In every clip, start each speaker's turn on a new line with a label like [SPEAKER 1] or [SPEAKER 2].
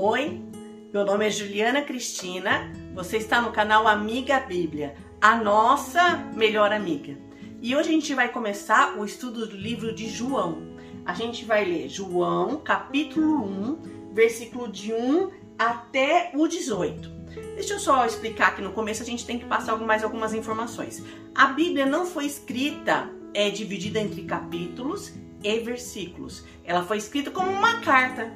[SPEAKER 1] Oi, meu nome é Juliana Cristina, você está no canal Amiga Bíblia, a nossa melhor amiga. E hoje a gente vai começar o estudo do livro de João. A gente vai ler João, capítulo 1, versículo de 1 até o 18. Deixa eu só explicar que no começo a gente tem que passar mais algumas informações. A Bíblia não foi escrita, é dividida entre capítulos e versículos. Ela foi escrita como uma carta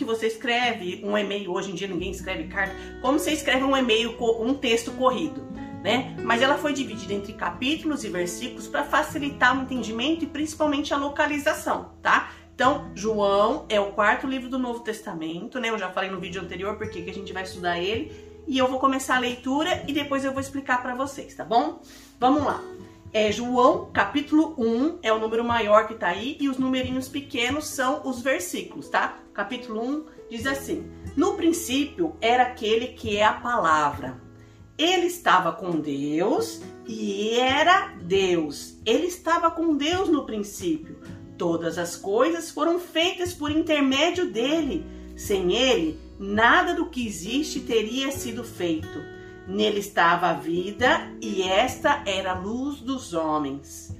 [SPEAKER 1] que você escreve um e-mail. Hoje em dia ninguém escreve carta. Como você escreve um e-mail, um texto corrido, né? Mas ela foi dividida entre capítulos e versículos para facilitar o entendimento e principalmente a localização, tá? Então, João é o quarto livro do Novo Testamento, né? Eu já falei no vídeo anterior porque que a gente vai estudar ele. E eu vou começar a leitura e depois eu vou explicar para vocês, tá bom? Vamos lá é João capítulo 1, é o número maior que tá aí, e os numerinhos pequenos são os versículos, tá? Capítulo 1 diz assim: No princípio era aquele que é a palavra. Ele estava com Deus e era Deus. Ele estava com Deus no princípio. Todas as coisas foram feitas por intermédio dele. Sem ele, nada do que existe teria sido feito. Nele estava a vida e esta era a luz dos homens.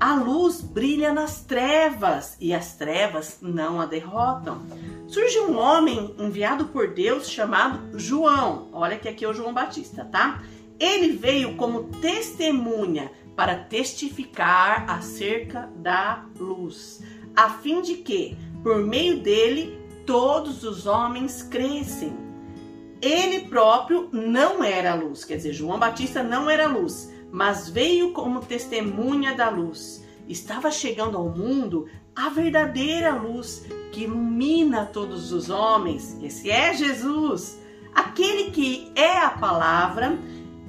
[SPEAKER 1] A luz brilha nas trevas e as trevas não a derrotam. Surge um homem enviado por Deus chamado João. Olha que aqui é o João Batista, tá? Ele veio como testemunha para testificar acerca da luz, a fim de que, por meio dele, todos os homens crescem. Ele próprio não era luz, quer dizer, João Batista não era luz, mas veio como testemunha da luz. Estava chegando ao mundo a verdadeira luz que ilumina todos os homens. Esse é Jesus. Aquele que é a palavra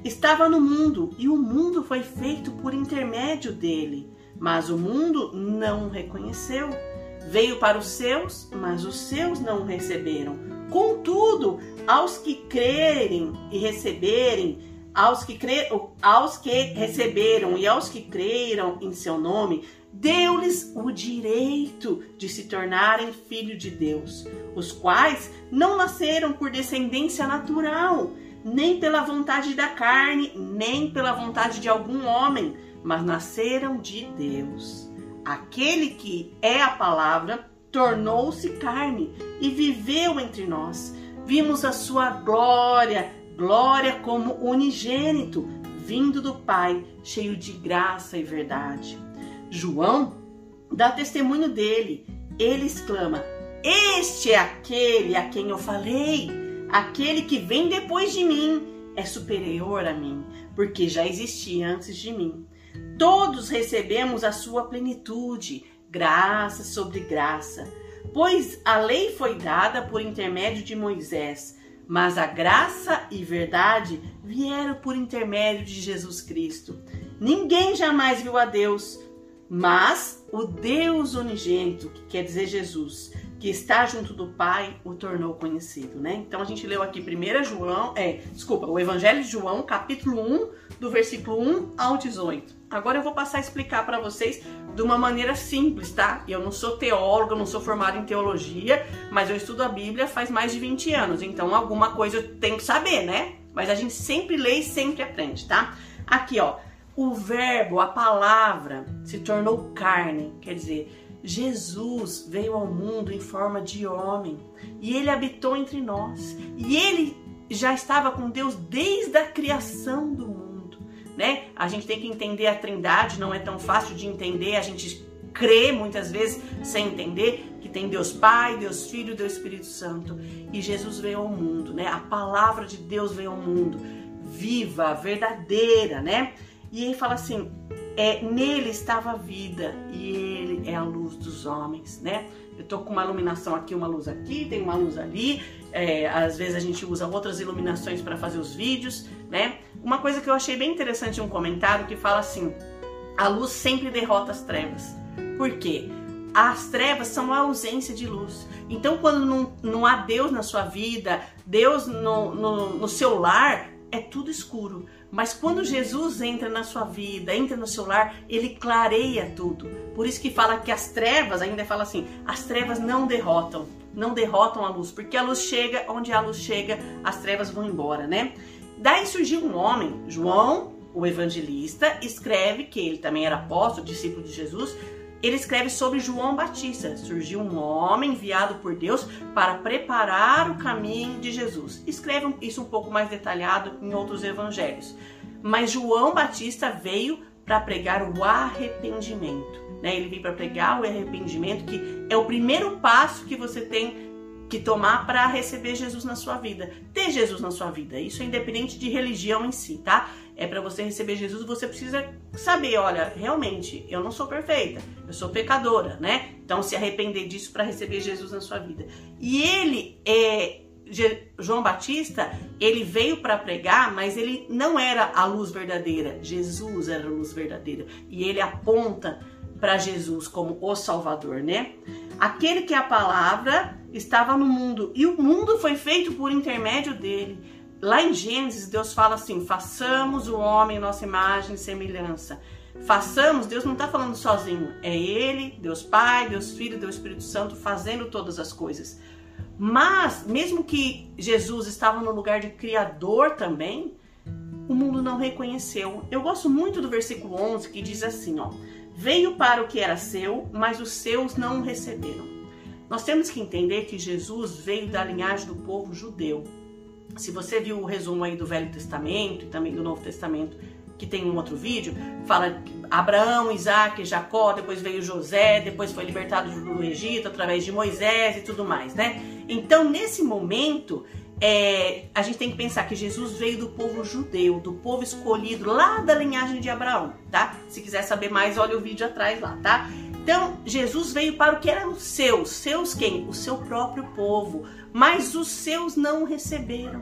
[SPEAKER 1] estava no mundo e o mundo foi feito por intermédio dele, mas o mundo não o reconheceu. Veio para os seus, mas os seus não o receberam. Contudo, aos que crerem e receberem, aos que, cre... aos que receberam e aos que creram em seu nome, deu-lhes o direito de se tornarem filhos de Deus, os quais não nasceram por descendência natural, nem pela vontade da carne, nem pela vontade de algum homem, mas nasceram de Deus. Aquele que é a palavra tornou-se carne e viveu entre nós Vimos a sua glória, glória como unigênito, vindo do Pai, cheio de graça e verdade. João dá testemunho dele. Ele exclama: Este é aquele a quem eu falei. Aquele que vem depois de mim é superior a mim, porque já existia antes de mim. Todos recebemos a sua plenitude, graça sobre graça. Pois a lei foi dada por intermédio de Moisés, mas a graça e verdade vieram por intermédio de Jesus Cristo. Ninguém jamais viu a Deus, mas o Deus unigênito, que quer dizer Jesus, que está junto do Pai, o tornou conhecido, né? Então a gente leu aqui 1 João, é, desculpa, o Evangelho de João, capítulo 1, do versículo 1 ao 18. Agora eu vou passar a explicar para vocês de uma maneira simples, tá? Eu não sou teóloga, não sou formada em teologia, mas eu estudo a Bíblia faz mais de 20 anos, então alguma coisa eu tenho que saber, né? Mas a gente sempre lê e sempre aprende, tá? Aqui, ó, o verbo, a palavra se tornou carne, quer dizer, Jesus veio ao mundo em forma de homem e ele habitou entre nós. E ele já estava com Deus desde a criação do mundo né? A gente tem que entender a Trindade, não é tão fácil de entender, a gente crê muitas vezes sem entender que tem Deus Pai, Deus Filho, Deus Espírito Santo. E Jesus veio ao mundo, né? A palavra de Deus veio ao mundo, viva, verdadeira, né? E ele fala assim: é, nele estava a vida e ele é a luz dos homens, né? Eu tô com uma iluminação aqui, uma luz aqui, tem uma luz ali. É, às vezes a gente usa outras iluminações para fazer os vídeos, né? Uma coisa que eu achei bem interessante um comentário que fala assim: a luz sempre derrota as trevas. Por quê? As trevas são a ausência de luz. Então, quando não, não há Deus na sua vida, Deus no, no, no seu lar, é tudo escuro. Mas quando Jesus entra na sua vida, entra no seu lar, ele clareia tudo. Por isso que fala que as trevas, ainda fala assim, as trevas não derrotam, não derrotam a luz, porque a luz chega, onde a luz chega, as trevas vão embora, né? Daí surgiu um homem, João, o evangelista, escreve que ele também era apóstolo, discípulo de Jesus, ele escreve sobre João Batista. Surgiu um homem enviado por Deus para preparar o caminho de Jesus. Escreve isso um pouco mais detalhado em outros evangelhos. Mas João Batista veio para pregar o arrependimento. Né? Ele veio para pregar o arrependimento, que é o primeiro passo que você tem que tomar para receber Jesus na sua vida. Ter Jesus na sua vida. Isso é independente de religião em si, tá? É para você receber Jesus, você precisa saber, olha, realmente, eu não sou perfeita, eu sou pecadora, né? Então se arrepender disso para receber Jesus na sua vida. E ele é João Batista, ele veio para pregar, mas ele não era a luz verdadeira. Jesus era a luz verdadeira. E ele aponta para Jesus como o Salvador, né? Aquele que é a palavra estava no mundo e o mundo foi feito por intermédio dele. Lá em Gênesis, Deus fala assim: façamos o homem nossa imagem e semelhança. Façamos, Deus não está falando sozinho, é Ele, Deus Pai, Deus Filho, Deus Espírito Santo fazendo todas as coisas. Mas, mesmo que Jesus estava no lugar de Criador também, o mundo não reconheceu. Eu gosto muito do versículo 11 que diz assim: ó, veio para o que era seu, mas os seus não o receberam. Nós temos que entender que Jesus veio da linhagem do povo judeu. Se você viu o resumo aí do Velho Testamento e também do Novo Testamento, que tem um outro vídeo, fala Abraão, Isaac, Jacó, depois veio José, depois foi libertado do Egito através de Moisés e tudo mais, né? Então, nesse momento, é, a gente tem que pensar que Jesus veio do povo judeu, do povo escolhido lá da linhagem de Abraão, tá? Se quiser saber mais, olha o vídeo atrás lá, tá? Então, Jesus veio para o que eram seus. Seus quem? O seu próprio povo. Mas os seus não receberam.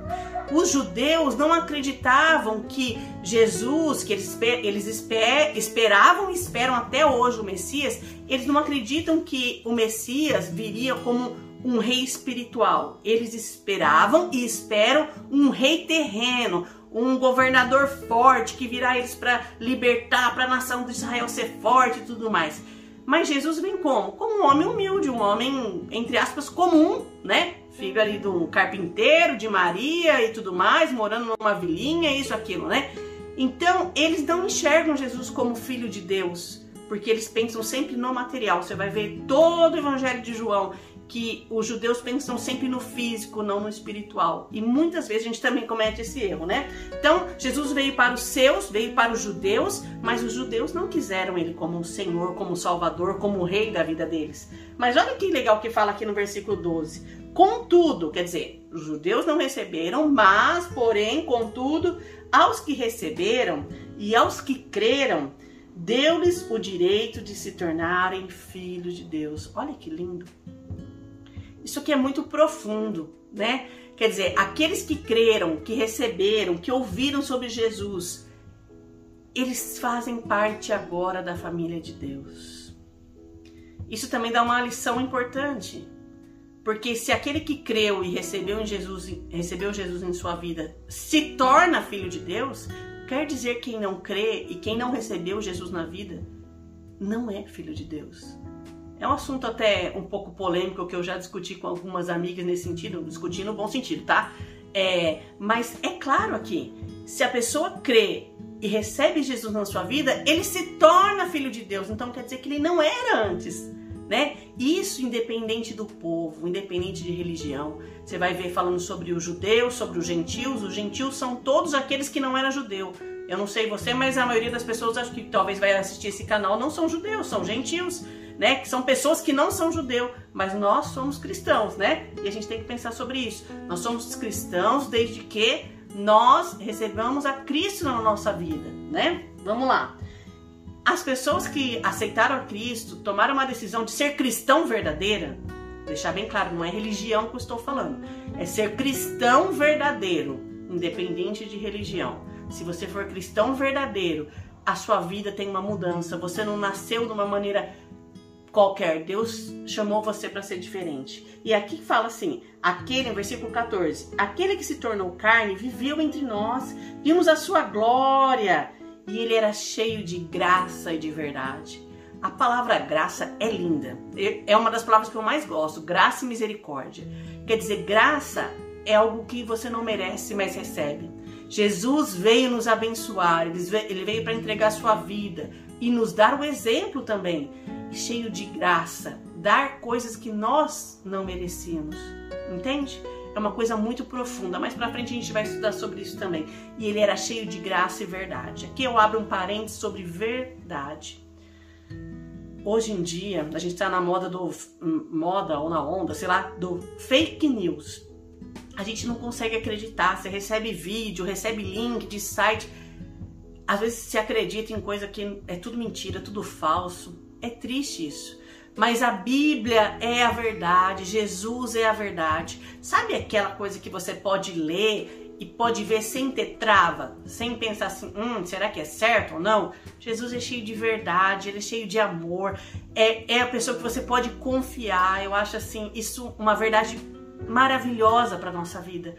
[SPEAKER 1] Os judeus não acreditavam que Jesus, que eles, eles esper, esperavam e esperam até hoje o Messias, eles não acreditam que o Messias viria como um rei espiritual. Eles esperavam e esperam um rei terreno, um governador forte que virá eles para libertar, para a nação de Israel ser forte e tudo mais. Mas Jesus vem como? Como um homem humilde, um homem, entre aspas, comum, né? Filho ali um carpinteiro, de Maria e tudo mais, morando numa vilinha, isso, aquilo, né? Então, eles não enxergam Jesus como filho de Deus, porque eles pensam sempre no material. Você vai ver todo o evangelho de João que os judeus pensam sempre no físico, não no espiritual. E muitas vezes a gente também comete esse erro, né? Então, Jesus veio para os seus, veio para os judeus, mas os judeus não quiseram ele como Senhor, como Salvador, como rei da vida deles. Mas olha que legal que fala aqui no versículo 12. Contudo, quer dizer, os judeus não receberam, mas, porém, contudo, aos que receberam e aos que creram, deu-lhes o direito de se tornarem filhos de Deus. Olha que lindo. Isso aqui é muito profundo, né? Quer dizer, aqueles que creram, que receberam, que ouviram sobre Jesus, eles fazem parte agora da família de Deus. Isso também dá uma lição importante. Porque se aquele que creu e recebeu, em Jesus, recebeu Jesus em sua vida se torna filho de Deus, quer dizer que quem não crê e quem não recebeu Jesus na vida não é filho de Deus. É um assunto até um pouco polêmico que eu já discuti com algumas amigas nesse sentido, discuti no bom sentido, tá? É, mas é claro aqui, se a pessoa crê e recebe Jesus na sua vida, ele se torna filho de Deus. Então quer dizer que ele não era antes, né? Isso independente do povo, independente de religião. Você vai ver falando sobre os judeus, sobre os gentios. Os gentios são todos aqueles que não eram judeu. Eu não sei você, mas a maioria das pessoas acho que talvez vai assistir esse canal não são judeus, são gentios né? Que são pessoas que não são judeu, mas nós somos cristãos, né? E a gente tem que pensar sobre isso. Nós somos cristãos desde que nós recebamos a Cristo na nossa vida, né? Vamos lá. As pessoas que aceitaram a Cristo, tomaram uma decisão de ser cristão verdadeira, deixar bem claro, não é religião que eu estou falando, é ser cristão verdadeiro, independente de religião. Se você for cristão verdadeiro, a sua vida tem uma mudança. Você não nasceu de uma maneira qualquer. Deus chamou você para ser diferente. E aqui fala assim: aquele, versículo 14, aquele que se tornou carne viveu entre nós, vimos a sua glória, e ele era cheio de graça e de verdade. A palavra graça é linda. É uma das palavras que eu mais gosto, graça e misericórdia. Quer dizer, graça é algo que você não merece, mas recebe. Jesus veio nos abençoar, ele veio para entregar sua vida e nos dar o exemplo também, cheio de graça, dar coisas que nós não merecíamos. Entende? É uma coisa muito profunda. Mais para frente a gente vai estudar sobre isso também. E ele era cheio de graça e verdade. Aqui eu abro um parênteses sobre verdade. Hoje em dia, a gente está na moda do moda ou na onda, sei lá, do fake news. A gente não consegue acreditar. Você recebe vídeo, recebe link de site. Às vezes se acredita em coisa que é tudo mentira, tudo falso. É triste isso. Mas a Bíblia é a verdade, Jesus é a verdade. Sabe aquela coisa que você pode ler e pode ver sem ter trava, sem pensar assim, hum, será que é certo ou não? Jesus é cheio de verdade, ele é cheio de amor, é, é a pessoa que você pode confiar. Eu acho assim, isso uma verdade maravilhosa para nossa vida.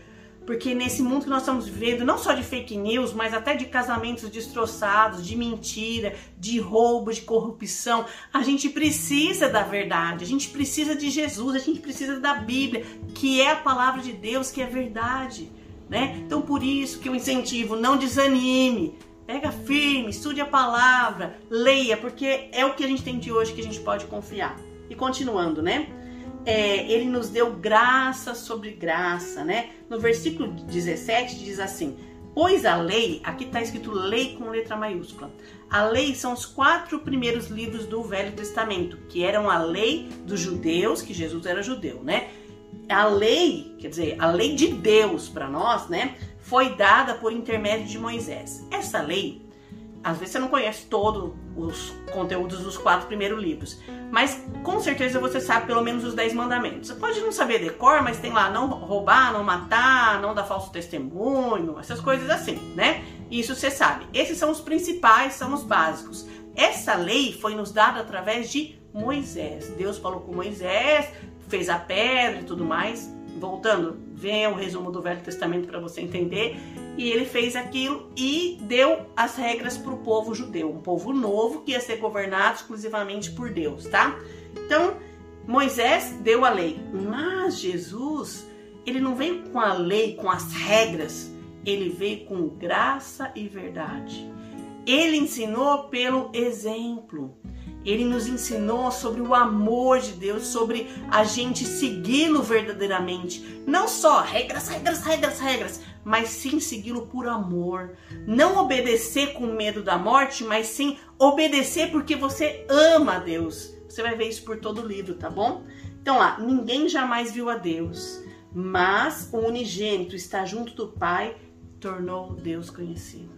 [SPEAKER 1] Porque nesse mundo que nós estamos vivendo, não só de fake news, mas até de casamentos destroçados, de mentira, de roubo, de corrupção, a gente precisa da verdade, a gente precisa de Jesus, a gente precisa da Bíblia, que é a palavra de Deus, que é verdade. Né? Então por isso que eu incentivo, não desanime, pega firme, estude a palavra, leia, porque é o que a gente tem de hoje que a gente pode confiar. E continuando, né? É, ele nos deu graça sobre graça, né? No versículo 17 diz assim: Pois a lei, aqui está escrito lei com letra maiúscula. A lei são os quatro primeiros livros do Velho Testamento, que eram a lei dos judeus, que Jesus era judeu, né? A lei, quer dizer, a lei de Deus para nós, né? Foi dada por intermédio de Moisés. Essa lei às vezes você não conhece todos os conteúdos dos quatro primeiros livros, mas com certeza você sabe pelo menos os dez mandamentos. Você pode não saber decor, mas tem lá não roubar, não matar, não dar falso testemunho, essas coisas assim, né? Isso você sabe. Esses são os principais, são os básicos. Essa lei foi nos dada através de Moisés. Deus falou com Moisés, fez a pedra e tudo mais. Voltando, venha o resumo do Velho Testamento para você entender e ele fez aquilo e deu as regras para o povo judeu, um povo novo que ia ser governado exclusivamente por Deus, tá? Então, Moisés deu a lei, mas Jesus, ele não veio com a lei, com as regras, ele veio com graça e verdade. Ele ensinou pelo exemplo. Ele nos ensinou sobre o amor de Deus, sobre a gente segui-lo verdadeiramente. Não só regras, regras, regras, regras, mas sim segui-lo por amor. Não obedecer com medo da morte, mas sim obedecer porque você ama a Deus. Você vai ver isso por todo o livro, tá bom? Então lá, ninguém jamais viu a Deus, mas o unigênito está junto do Pai, tornou Deus conhecido.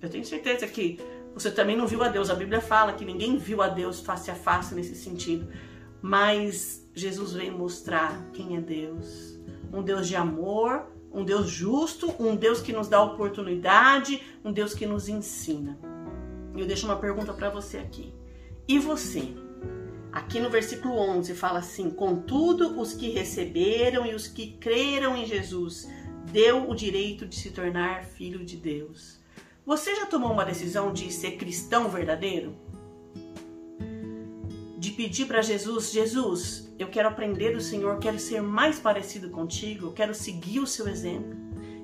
[SPEAKER 1] Eu tenho certeza que você também não viu a Deus. A Bíblia fala que ninguém viu a Deus face a face nesse sentido. Mas Jesus veio mostrar quem é Deus. Um Deus de amor, um Deus justo, um Deus que nos dá oportunidade, um Deus que nos ensina. E eu deixo uma pergunta para você aqui. E você? Aqui no versículo 11 fala assim: Contudo, os que receberam e os que creram em Jesus deu o direito de se tornar filho de Deus. Você já tomou uma decisão de ser cristão verdadeiro? De pedir para Jesus: Jesus, eu quero aprender do Senhor, quero ser mais parecido contigo, quero seguir o seu exemplo.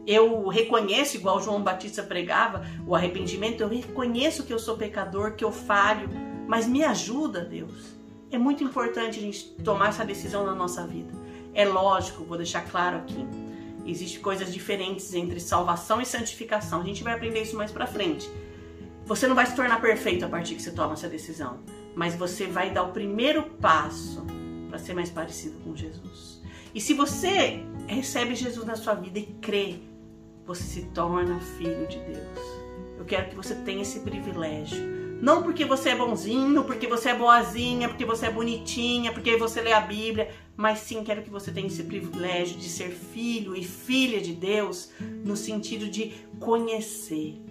[SPEAKER 1] Eu reconheço, igual João Batista pregava, o arrependimento, eu reconheço que eu sou pecador, que eu falho, mas me ajuda, Deus. É muito importante a gente tomar essa decisão na nossa vida. É lógico, vou deixar claro aqui Existem coisas diferentes entre salvação e santificação. A gente vai aprender isso mais pra frente. Você não vai se tornar perfeito a partir que você toma essa decisão, mas você vai dar o primeiro passo para ser mais parecido com Jesus. E se você recebe Jesus na sua vida e crê, você se torna filho de Deus. Eu quero que você tenha esse privilégio. Não porque você é bonzinho, porque você é boazinha, porque você é bonitinha, porque você lê a Bíblia, mas sim quero que você tenha esse privilégio de ser filho e filha de Deus no sentido de conhecer.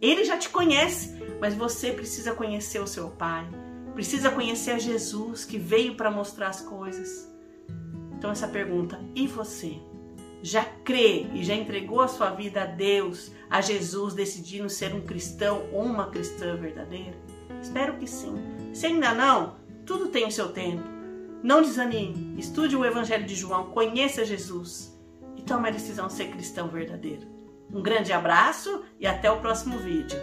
[SPEAKER 1] Ele já te conhece, mas você precisa conhecer o seu pai, precisa conhecer a Jesus que veio para mostrar as coisas. Então, essa pergunta: e você? Já crê e já entregou a sua vida a Deus, a Jesus, decidindo ser um cristão ou uma cristã verdadeira? Espero que sim. Se ainda não, tudo tem o seu tempo. Não desanime, estude o Evangelho de João, conheça Jesus e tome a decisão de ser cristão verdadeiro. Um grande abraço e até o próximo vídeo.